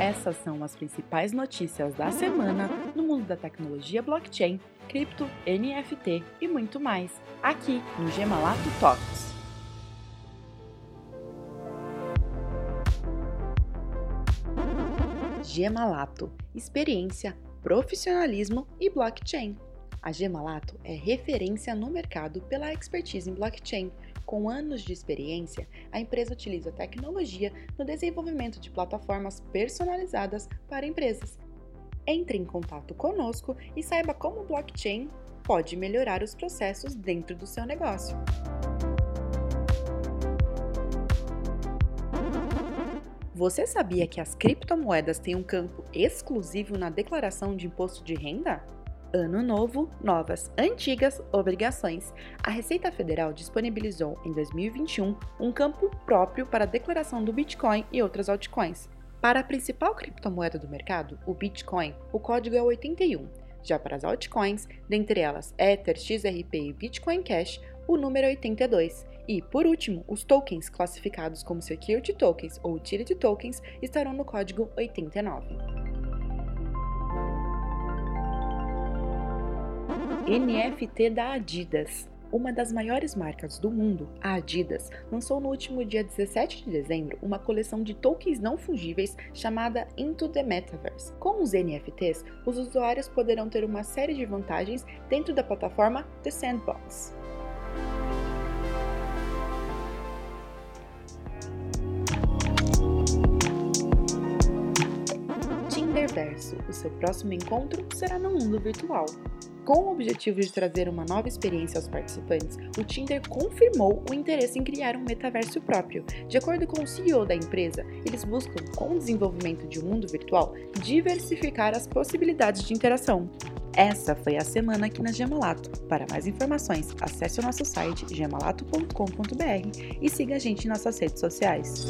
Essas são as principais notícias da semana no mundo da tecnologia blockchain, cripto, NFT e muito mais, aqui no Gemalato Talks. Gemalato, experiência, profissionalismo e blockchain. A Gemalato é referência no mercado pela expertise em blockchain com anos de experiência, a empresa utiliza tecnologia no desenvolvimento de plataformas personalizadas para empresas. Entre em contato conosco e saiba como o blockchain pode melhorar os processos dentro do seu negócio. Você sabia que as criptomoedas têm um campo exclusivo na declaração de imposto de renda? Ano novo, novas, antigas obrigações. A Receita Federal disponibilizou em 2021 um campo próprio para a declaração do Bitcoin e outras altcoins. Para a principal criptomoeda do mercado, o Bitcoin, o código é 81. Já para as altcoins, dentre elas Ether, XRP e Bitcoin Cash, o número é 82. E, por último, os tokens classificados como Security Tokens ou Utility Tokens estarão no código 89. NFT da Adidas. Uma das maiores marcas do mundo, a Adidas, lançou no último dia 17 de dezembro uma coleção de tokens não fungíveis chamada Into the Metaverse. Com os NFTs, os usuários poderão ter uma série de vantagens dentro da plataforma The Sandbox. Tinderverso, o seu próximo encontro será no mundo virtual. Com o objetivo de trazer uma nova experiência aos participantes, o Tinder confirmou o interesse em criar um metaverso próprio. De acordo com o CEO da empresa, eles buscam, com o desenvolvimento de um mundo virtual, diversificar as possibilidades de interação. Essa foi a semana aqui na Gemalato. Para mais informações, acesse o nosso site gemalato.com.br e siga a gente em nossas redes sociais.